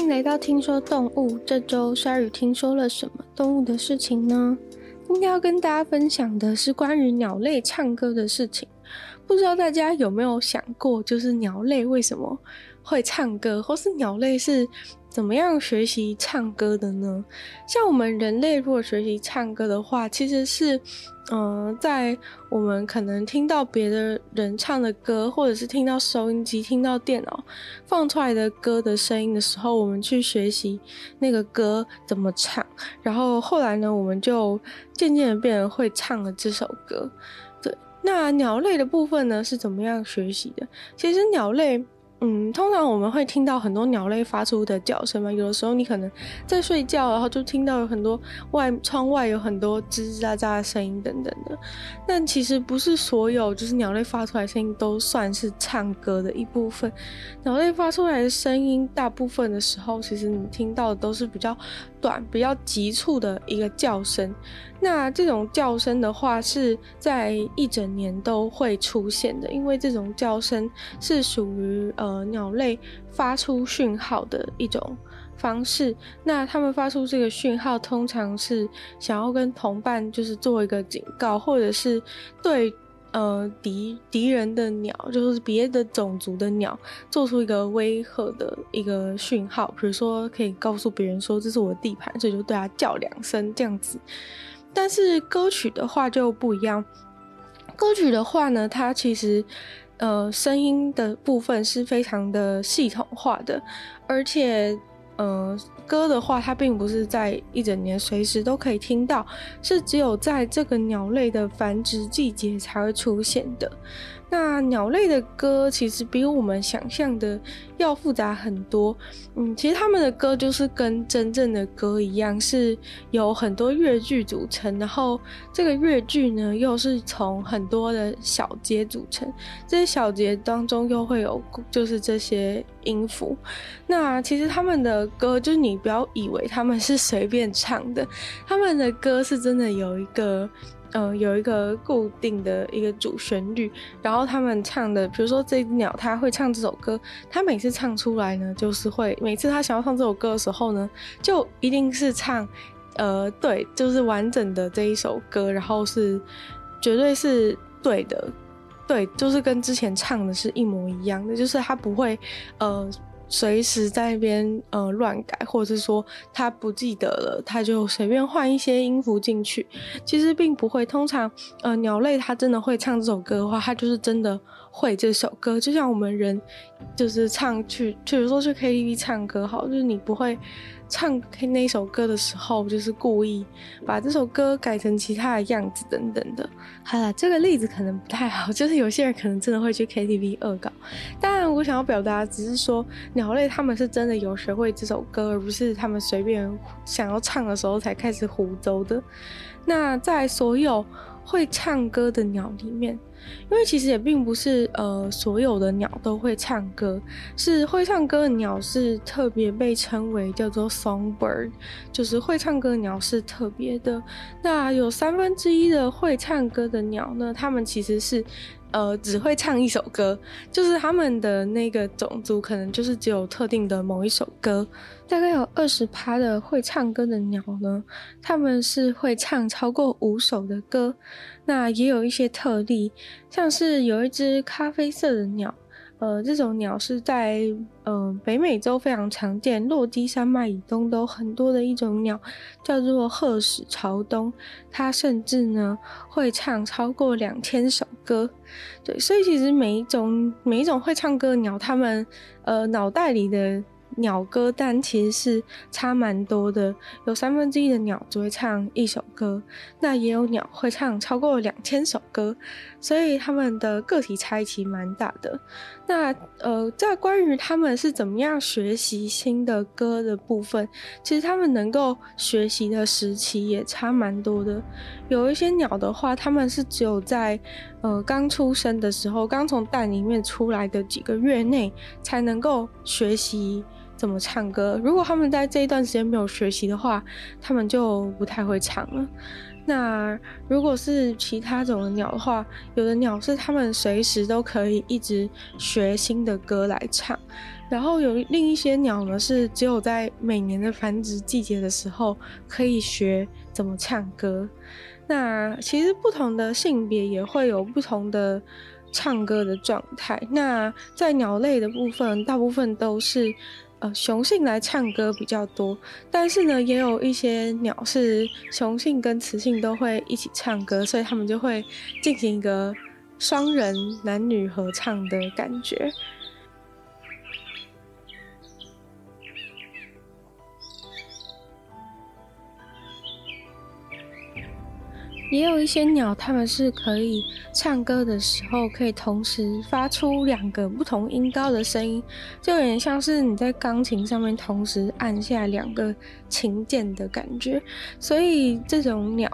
迎来到听说动物。这周鲨鱼听说了什么动物的事情呢？今天要跟大家分享的是关于鸟类唱歌的事情。不知道大家有没有想过，就是鸟类为什么会唱歌，或是鸟类是怎么样学习唱歌的呢？像我们人类如果学习唱歌的话，其实是，嗯、在我们可能听到别的人唱的歌，或者是听到收音机、听到电脑放出来的歌的声音的时候，我们去学习那个歌怎么唱，然后后来呢，我们就渐渐的变得会唱了这首歌。对那鸟类的部分呢，是怎么样学习的？其实鸟类。嗯，通常我们会听到很多鸟类发出的叫声嘛。有的时候你可能在睡觉，然后就听到有很多外窗外有很多吱吱喳喳的声音等等的。但其实不是所有就是鸟类发出来声音都算是唱歌的一部分。鸟类发出来的声音，大部分的时候，其实你听到的都是比较短、比较急促的一个叫声。那这种叫声的话，是在一整年都会出现的，因为这种叫声是属于呃。鸟类发出讯号的一种方式。那他们发出这个讯号，通常是想要跟同伴就是做一个警告，或者是对呃敌敌人的鸟，就是别的种族的鸟，做出一个威吓的一个讯号。比如说，可以告诉别人说这是我的地盘，所以就对他叫两声这样子。但是歌曲的话就不一样。歌曲的话呢，它其实。呃，声音的部分是非常的系统化的，而且，呃，歌的话，它并不是在一整年随时都可以听到，是只有在这个鸟类的繁殖季节才会出现的。那鸟类的歌其实比我们想象的要复杂很多。嗯，其实他们的歌就是跟真正的歌一样，是由很多乐句组成，然后这个乐句呢又是从很多的小节组成，这些小节当中又会有就是这些音符。那其实他们的歌就是你不要以为他们是随便唱的，他们的歌是真的有一个。嗯、有一个固定的一个主旋律，然后他们唱的，比如说这只鸟，他会唱这首歌，他每次唱出来呢，就是会每次他想要唱这首歌的时候呢，就一定是唱，呃，对，就是完整的这一首歌，然后是绝对是对的，对，就是跟之前唱的是一模一样的，就是他不会，呃。随时在那边呃乱改，或者是说他不记得了，他就随便换一些音符进去。其实并不会，通常呃鸟类它真的会唱这首歌的话，它就是真的会这首歌。就像我们人就是唱去，比如说去 KTV 唱歌，好，就是你不会。唱那首歌的时候，就是故意把这首歌改成其他的样子等等的。好了，这个例子可能不太好，就是有些人可能真的会去 KTV 恶搞。当然，我想要表达只是说，鸟类他们是真的有学会这首歌，而不是他们随便想要唱的时候才开始胡诌的。那在所有会唱歌的鸟里面，因为其实也并不是呃所有的鸟都会唱歌，是会唱歌的鸟是特别被称为叫做 songbird，就是会唱歌的鸟是特别的。那有三分之一的会唱歌的鸟呢，它们其实是。呃，只会唱一首歌，就是他们的那个种族可能就是只有特定的某一首歌。大概有二十趴的会唱歌的鸟呢，他们是会唱超过五首的歌。那也有一些特例，像是有一只咖啡色的鸟。呃，这种鸟是在呃北美洲非常常见，落基山脉以东都很多的一种鸟，叫做鹤始朝东。它甚至呢会唱超过两千首歌。对，所以其实每一种每一种会唱歌的鸟，它们呃脑袋里的。鸟歌单其实是差蛮多的，有三分之一的鸟只会唱一首歌，那也有鸟会唱超过两千首歌，所以他们的个体差异其蛮大的。那呃，在关于他们是怎么样学习新的歌的部分，其实他们能够学习的时期也差蛮多的。有一些鸟的话，他们是只有在呃刚出生的时候，刚从蛋里面出来的几个月内才能够学习。怎么唱歌？如果他们在这一段时间没有学习的话，他们就不太会唱了。那如果是其他种的鸟的话，有的鸟是它们随时都可以一直学新的歌来唱，然后有另一些鸟呢是只有在每年的繁殖季节的时候可以学怎么唱歌。那其实不同的性别也会有不同的唱歌的状态。那在鸟类的部分，大部分都是。呃，雄性来唱歌比较多，但是呢，也有一些鸟是雄性跟雌性都会一起唱歌，所以他们就会进行一个双人男女合唱的感觉。也有一些鸟，它们是可以唱歌的时候，可以同时发出两个不同音高的声音，就有点像是你在钢琴上面同时按下两个琴键的感觉。所以这种鸟，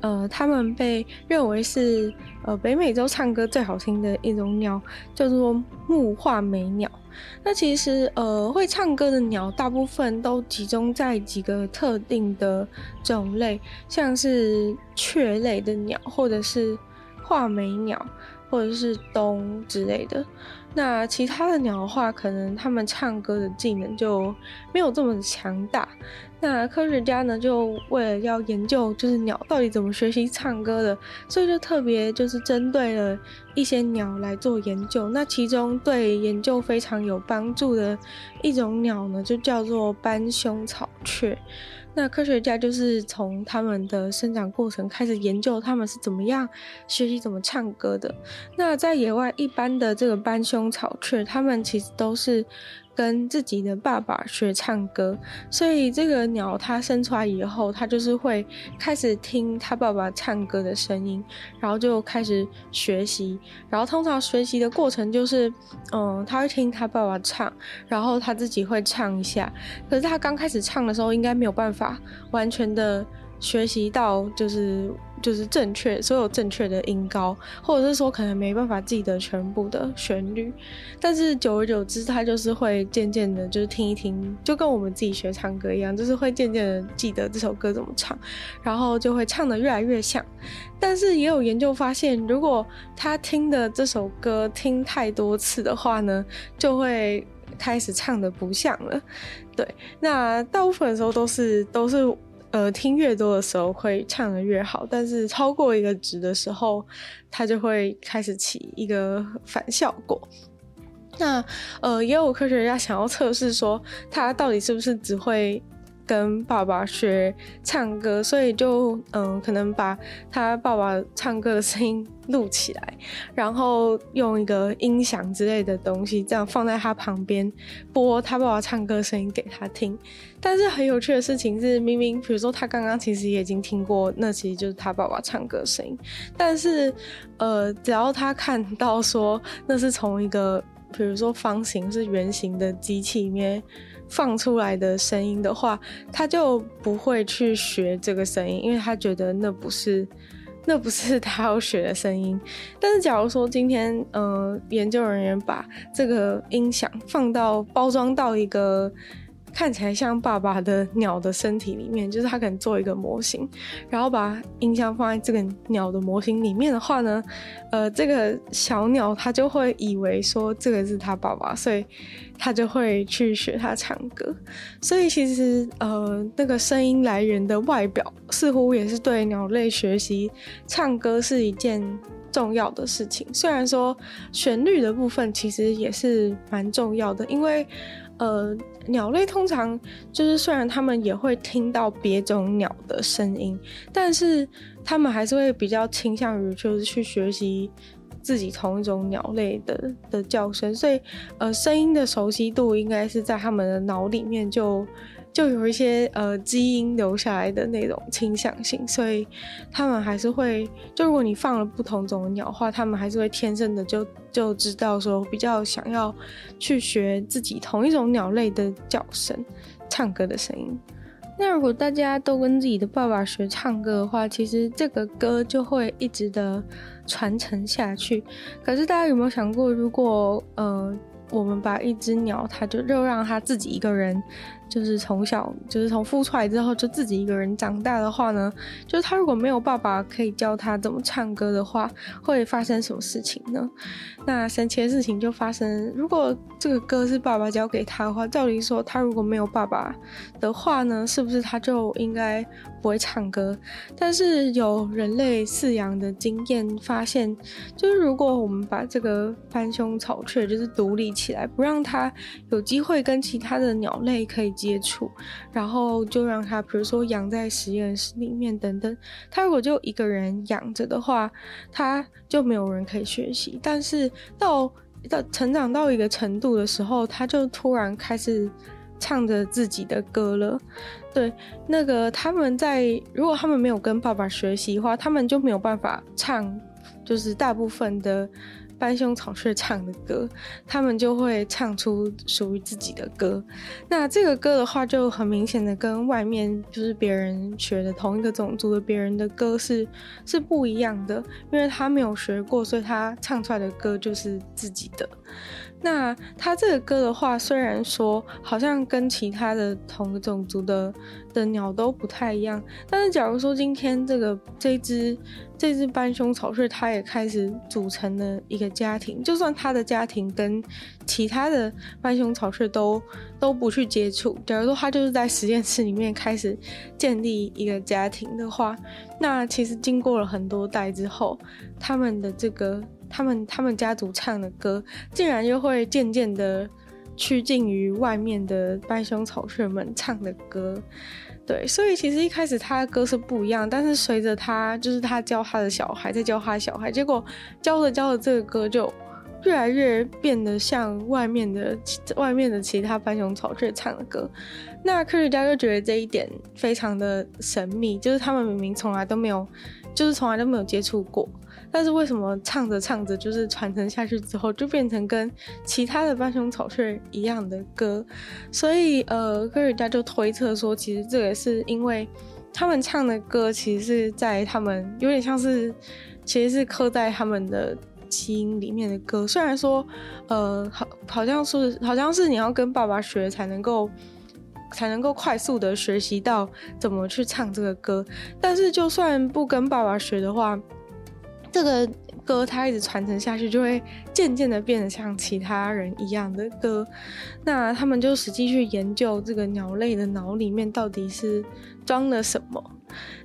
呃，它们被认为是呃北美洲唱歌最好听的一种鸟，叫做木画眉鸟。那其实，呃，会唱歌的鸟大部分都集中在几个特定的种类，像是雀类的鸟，或者是画眉鸟，或者是鶇之类的。那其他的鸟的话，可能他们唱歌的技能就没有这么强大。那科学家呢，就为了要研究就是鸟到底怎么学习唱歌的，所以就特别就是针对了一些鸟来做研究。那其中对研究非常有帮助的一种鸟呢，就叫做斑胸草雀。那科学家就是从他们的生长过程开始研究，他们是怎么样学习怎么唱歌的。那在野外，一般的这个斑胸草雀，它们其实都是。跟自己的爸爸学唱歌，所以这个鸟它生出来以后，它就是会开始听它爸爸唱歌的声音，然后就开始学习。然后通常学习的过程就是，嗯，它会听它爸爸唱，然后它自己会唱一下。可是它刚开始唱的时候，应该没有办法完全的。学习到就是就是正确所有正确的音高，或者是说可能没办法记得全部的旋律，但是久而久之，他就是会渐渐的，就是听一听，就跟我们自己学唱歌一样，就是会渐渐的记得这首歌怎么唱，然后就会唱得越来越像。但是也有研究发现，如果他听的这首歌听太多次的话呢，就会开始唱得不像了。对，那大部分的时候都是都是。呃，听越多的时候会唱得越好，但是超过一个值的时候，它就会开始起一个反效果。那呃，也有科学家想要测试说，它到底是不是只会。跟爸爸学唱歌，所以就嗯，可能把他爸爸唱歌的声音录起来，然后用一个音响之类的东西，这样放在他旁边播他爸爸唱歌声音给他听。但是很有趣的事情是，明明比如说他刚刚其实也已经听过，那其实就是他爸爸唱歌声音，但是呃，只要他看到说那是从一个比如说方形是圆形的机器里面。放出来的声音的话，他就不会去学这个声音，因为他觉得那不是，那不是他要学的声音。但是，假如说今天，嗯，研究人员把这个音响放到包装到一个。看起来像爸爸的鸟的身体里面，就是他可能做一个模型，然后把音箱放在这个鸟的模型里面的话呢，呃，这个小鸟它就会以为说这个是他爸爸，所以他就会去学他唱歌。所以其实呃，那个声音来源的外表似乎也是对鸟类学习唱歌是一件重要的事情。虽然说旋律的部分其实也是蛮重要的，因为。呃，鸟类通常就是虽然他们也会听到别种鸟的声音，但是他们还是会比较倾向于就是去学习自己同一种鸟类的的叫声，所以呃，声音的熟悉度应该是在他们的脑里面就。就有一些呃基因留下来的那种倾向性，所以他们还是会，就如果你放了不同种的鸟的话，他们还是会天生的就就知道说比较想要去学自己同一种鸟类的叫声、唱歌的声音。那如果大家都跟自己的爸爸学唱歌的话，其实这个歌就会一直的传承下去。可是大家有没有想过，如果呃？我们把一只鸟，它就就让它自己一个人就是从小就是从孵出来之后就自己一个人长大的话呢，就是他如果没有爸爸可以教他怎么唱歌的话，会发生什么事情呢？那神奇的事情就发生，如果这个歌是爸爸教给他的话，照理说他如果没有爸爸的话呢，是不是他就应该不会唱歌？但是有人类饲养的经验发现，就是如果我们把这个斑胸草雀就是独立起来，不让它有机会跟其他的鸟类可以接触，然后就让它，比如说养在实验室里面等等。它如果就一个人养着的话，它就没有人可以学习。但是到到成长到一个程度的时候，它就突然开始唱着自己的歌了。对，那个他们在如果他们没有跟爸爸学习的话，他们就没有办法唱，就是大部分的。斑胸草雀唱的歌，他们就会唱出属于自己的歌。那这个歌的话，就很明显的跟外面就是别人学的同一个种族的别人的歌是是不一样的，因为他没有学过，所以他唱出来的歌就是自己的。那他这个歌的话，虽然说好像跟其他的同种族的的鸟都不太一样，但是假如说今天这个这只这只斑胸草雀，它也开始组成了一个家庭，就算它的家庭跟其他的斑胸草雀都都不去接触，假如说它就是在实验室里面开始建立一个家庭的话，那其实经过了很多代之后，他们的这个。他们他们家族唱的歌，竟然又会渐渐的趋近于外面的斑胸草雀们唱的歌，对，所以其实一开始他的歌是不一样，但是随着他就是他教他的小孩，在教他的小孩，结果教着教着这个歌就越来越变得像外面的外面的其他斑熊草雀唱的歌，那科学家就觉得这一点非常的神秘，就是他们明明从来都没有，就是从来都没有接触过。但是为什么唱着唱着，就是传承下去之后，就变成跟其他的斑胸草雀一样的歌？所以，呃，科学家就推测说，其实这个是因为他们唱的歌，其实是在他们有点像是，其实是刻在他们的基因里面的歌。虽然说，呃，好，好像是，好像是你要跟爸爸学才能够，才能够快速的学习到怎么去唱这个歌。但是，就算不跟爸爸学的话，这个歌它一直传承下去，就会渐渐的变得像其他人一样的歌。那他们就实际去研究这个鸟类的脑里面到底是装了什么。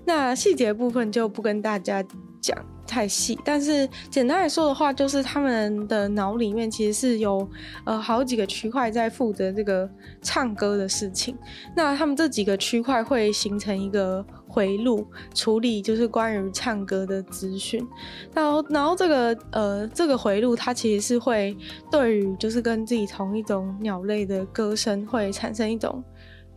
那细节部分就不跟大家讲太细，但是简单来说的话，就是他们的脑里面其实是有呃好几个区块在负责这个唱歌的事情。那他们这几个区块会形成一个。回路处理就是关于唱歌的资讯，然后然后这个呃这个回路它其实是会对于就是跟自己同一种鸟类的歌声会产生一种。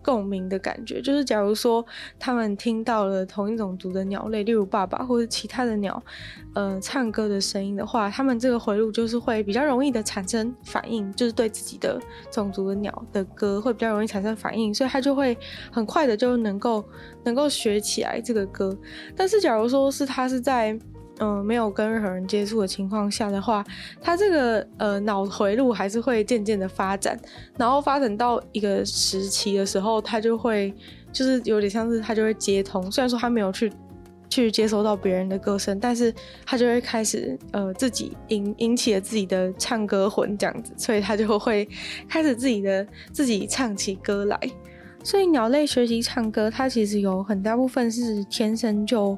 共鸣的感觉，就是假如说他们听到了同一种族的鸟类，例如爸爸或者其他的鸟，呃，唱歌的声音的话，他们这个回路就是会比较容易的产生反应，就是对自己的种族的鸟的歌会比较容易产生反应，所以他就会很快的就能够能够学起来这个歌。但是假如说是他是在嗯，没有跟任何人接触的情况下的话，他这个呃脑回路还是会渐渐的发展，然后发展到一个时期的时候，他就会就是有点像是他就会接通。虽然说他没有去去接收到别人的歌声，但是他就会开始呃自己引引起了自己的唱歌魂这样子，所以他就会开始自己的自己唱起歌来。所以鸟类学习唱歌，它其实有很大部分是天生就。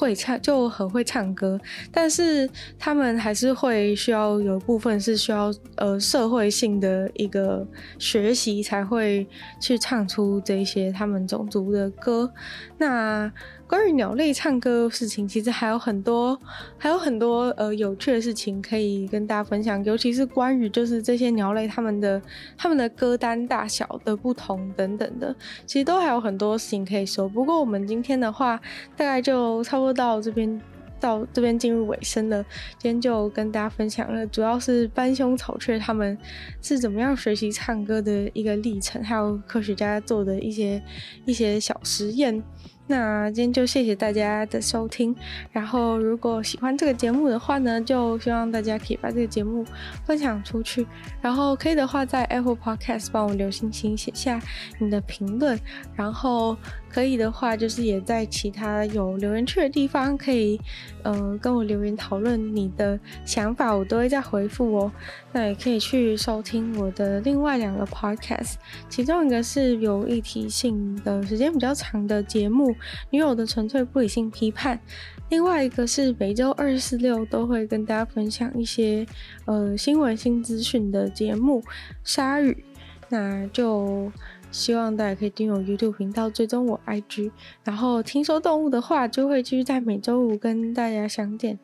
会唱就很会唱歌，但是他们还是会需要有部分是需要呃社会性的一个学习才会去唱出这些他们种族的歌。那关于鸟类唱歌事情，其实还有很多，还有很多呃有趣的事情可以跟大家分享，尤其是关于就是这些鸟类它们的它们的歌单大小的不同等等的，其实都还有很多事情可以说。不过我们今天的话，大概就差不多到这边，到这边进入尾声了。今天就跟大家分享了，主要是斑胸草雀他们是怎么样学习唱歌的一个历程，还有科学家做的一些一些小实验。那今天就谢谢大家的收听。然后如果喜欢这个节目的话呢，就希望大家可以把这个节目分享出去。然后可以的话，在 Apple Podcast 帮我留星星，写下你的评论。然后可以的话，就是也在其他有留言区的地方，可以呃跟我留言讨论你的想法，我都会再回复哦。那也可以去收听我的另外两个 Podcast，其中一个是有议题性的、时间比较长的节目。女友的纯粹不理性批判，另外一个是每周二四六都会跟大家分享一些呃新闻新资讯的节目。鲨鱼，那就希望大家可以订阅 YouTube 频道，追踪我 IG，然后听说动物的话就会继续在每周五跟大家相见。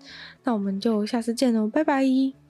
那我们就下次见喽，拜拜。